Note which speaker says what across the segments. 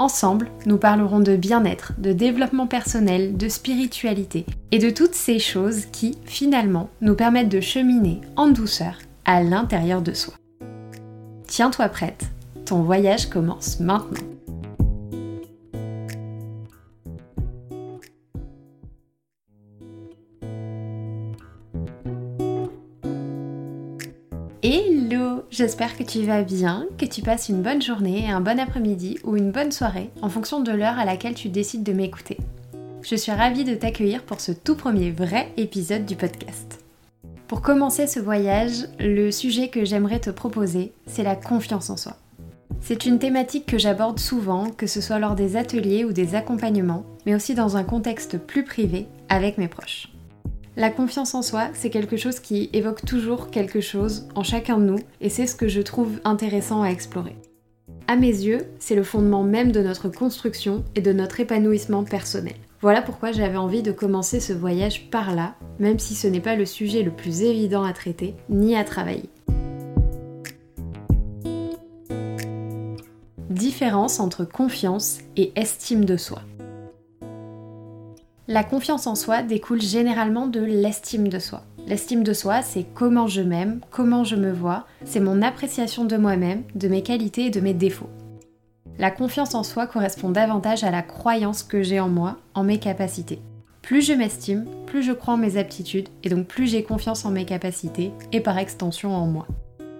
Speaker 1: Ensemble, nous parlerons de bien-être, de développement personnel, de spiritualité et de toutes ces choses qui, finalement, nous permettent de cheminer en douceur à l'intérieur de soi. Tiens-toi prête, ton voyage commence maintenant. J'espère que tu vas bien, que tu passes une bonne journée, un bon après-midi ou une bonne soirée en fonction de l'heure à laquelle tu décides de m'écouter. Je suis ravie de t'accueillir pour ce tout premier vrai épisode du podcast. Pour commencer ce voyage, le sujet que j'aimerais te proposer, c'est la confiance en soi. C'est une thématique que j'aborde souvent, que ce soit lors des ateliers ou des accompagnements, mais aussi dans un contexte plus privé avec mes proches. La confiance en soi, c'est quelque chose qui évoque toujours quelque chose en chacun de nous, et c'est ce que je trouve intéressant à explorer. À mes yeux, c'est le fondement même de notre construction et de notre épanouissement personnel. Voilà pourquoi j'avais envie de commencer ce voyage par là, même si ce n'est pas le sujet le plus évident à traiter ni à travailler. Différence entre confiance et estime de soi. La confiance en soi découle généralement de l'estime de soi. L'estime de soi, c'est comment je m'aime, comment je me vois, c'est mon appréciation de moi-même, de mes qualités et de mes défauts. La confiance en soi correspond davantage à la croyance que j'ai en moi, en mes capacités. Plus je m'estime, plus je crois en mes aptitudes et donc plus j'ai confiance en mes capacités et par extension en moi.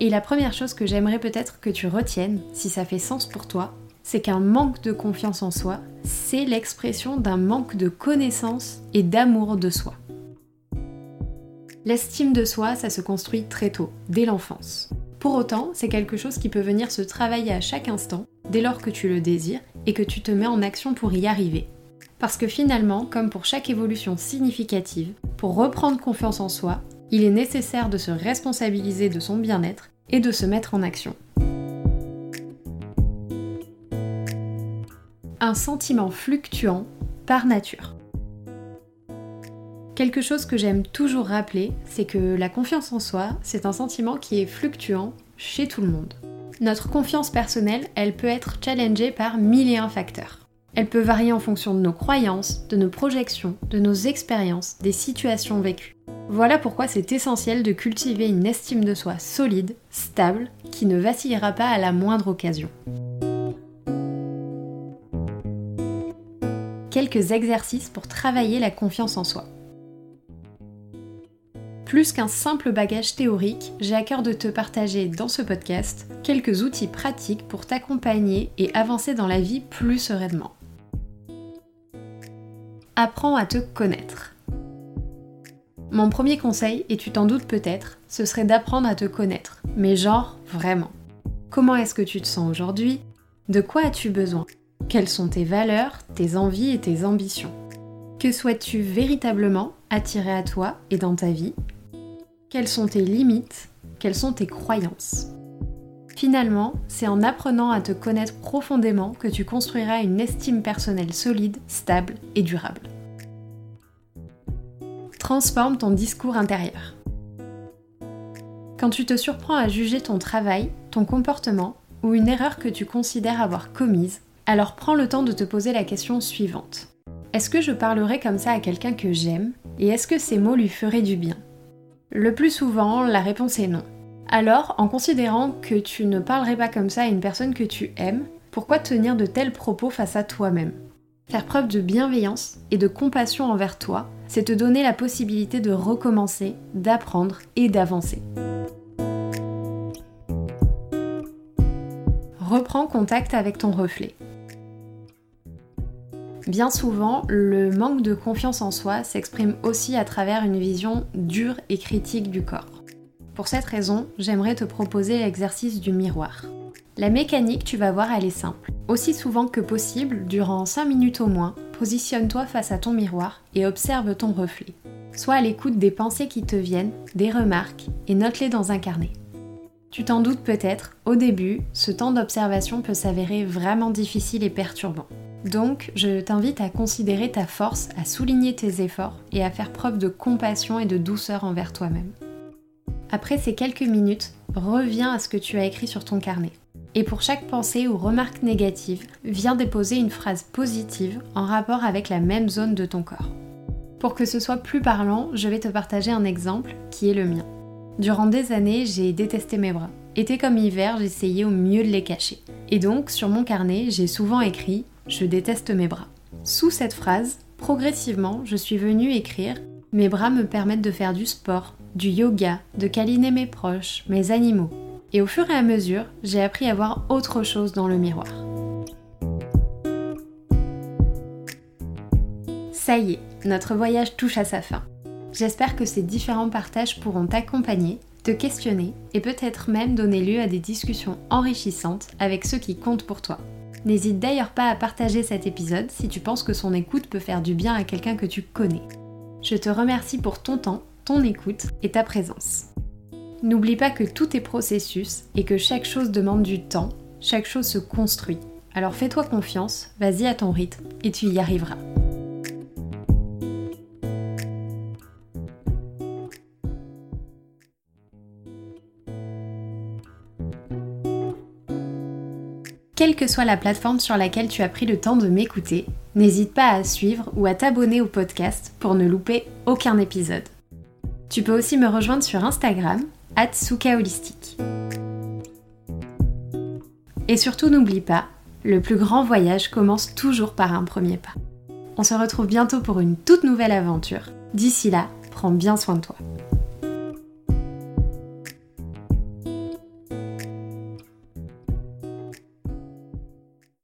Speaker 1: Et la première chose que j'aimerais peut-être que tu retiennes, si ça fait sens pour toi, c'est qu'un manque de confiance en soi, c'est l'expression d'un manque de connaissance et d'amour de soi. L'estime de soi, ça se construit très tôt, dès l'enfance. Pour autant, c'est quelque chose qui peut venir se travailler à chaque instant, dès lors que tu le désires et que tu te mets en action pour y arriver. Parce que finalement, comme pour chaque évolution significative, pour reprendre confiance en soi, il est nécessaire de se responsabiliser de son bien-être et de se mettre en action. Un sentiment fluctuant par nature. Quelque chose que j'aime toujours rappeler, c'est que la confiance en soi, c'est un sentiment qui est fluctuant chez tout le monde. Notre confiance personnelle, elle peut être challengée par mille et un facteurs. Elle peut varier en fonction de nos croyances, de nos projections, de nos expériences, des situations vécues. Voilà pourquoi c'est essentiel de cultiver une estime de soi solide, stable, qui ne vacillera pas à la moindre occasion. Quelques exercices pour travailler la confiance en soi. Plus qu'un simple bagage théorique, j'ai à cœur de te partager dans ce podcast quelques outils pratiques pour t'accompagner et avancer dans la vie plus sereinement. Apprends à te connaître. Mon premier conseil, et tu t'en doutes peut-être, ce serait d'apprendre à te connaître. Mais genre, vraiment. Comment est-ce que tu te sens aujourd'hui? De quoi as-tu besoin? Quelles sont tes valeurs, tes envies et tes ambitions? Que souhaites-tu véritablement attirer à toi et dans ta vie? Quelles sont tes limites? Quelles sont tes croyances? Finalement, c'est en apprenant à te connaître profondément que tu construiras une estime personnelle solide, stable et durable. Transforme ton discours intérieur. Quand tu te surprends à juger ton travail, ton comportement ou une erreur que tu considères avoir commise, alors prends le temps de te poser la question suivante. Est-ce que je parlerai comme ça à quelqu'un que j'aime et est-ce que ces mots lui feraient du bien? Le plus souvent, la réponse est non. Alors, en considérant que tu ne parlerais pas comme ça à une personne que tu aimes, pourquoi tenir de tels propos face à toi-même? Faire preuve de bienveillance et de compassion envers toi, c'est te donner la possibilité de recommencer, d'apprendre et d'avancer. Reprends contact avec ton reflet. Bien souvent, le manque de confiance en soi s'exprime aussi à travers une vision dure et critique du corps. Pour cette raison, j'aimerais te proposer l'exercice du miroir. La mécanique, tu vas voir, elle est simple. Aussi souvent que possible, durant 5 minutes au moins, positionne-toi face à ton miroir et observe ton reflet. Sois à l'écoute des pensées qui te viennent, des remarques, et note-les dans un carnet. Tu t'en doutes peut-être, au début, ce temps d'observation peut s'avérer vraiment difficile et perturbant. Donc, je t'invite à considérer ta force, à souligner tes efforts et à faire preuve de compassion et de douceur envers toi-même. Après ces quelques minutes, reviens à ce que tu as écrit sur ton carnet. Et pour chaque pensée ou remarque négative, viens déposer une phrase positive en rapport avec la même zone de ton corps. Pour que ce soit plus parlant, je vais te partager un exemple qui est le mien. Durant des années, j'ai détesté mes bras. Été comme hiver, j'essayais au mieux de les cacher. Et donc, sur mon carnet, j'ai souvent écrit Je déteste mes bras. Sous cette phrase, progressivement, je suis venue écrire Mes bras me permettent de faire du sport, du yoga, de câliner mes proches, mes animaux. Et au fur et à mesure, j'ai appris à voir autre chose dans le miroir. Ça y est, notre voyage touche à sa fin. J'espère que ces différents partages pourront t'accompagner, te questionner et peut-être même donner lieu à des discussions enrichissantes avec ceux qui comptent pour toi. N'hésite d'ailleurs pas à partager cet épisode si tu penses que son écoute peut faire du bien à quelqu'un que tu connais. Je te remercie pour ton temps, ton écoute et ta présence. N'oublie pas que tout est processus et que chaque chose demande du temps, chaque chose se construit. Alors fais-toi confiance, vas-y à ton rythme et tu y arriveras. Quelle que soit la plateforme sur laquelle tu as pris le temps de m'écouter, n'hésite pas à suivre ou à t'abonner au podcast pour ne louper aucun épisode. Tu peux aussi me rejoindre sur Instagram, Holistique. Et surtout n'oublie pas, le plus grand voyage commence toujours par un premier pas. On se retrouve bientôt pour une toute nouvelle aventure. D'ici là, prends bien soin de toi.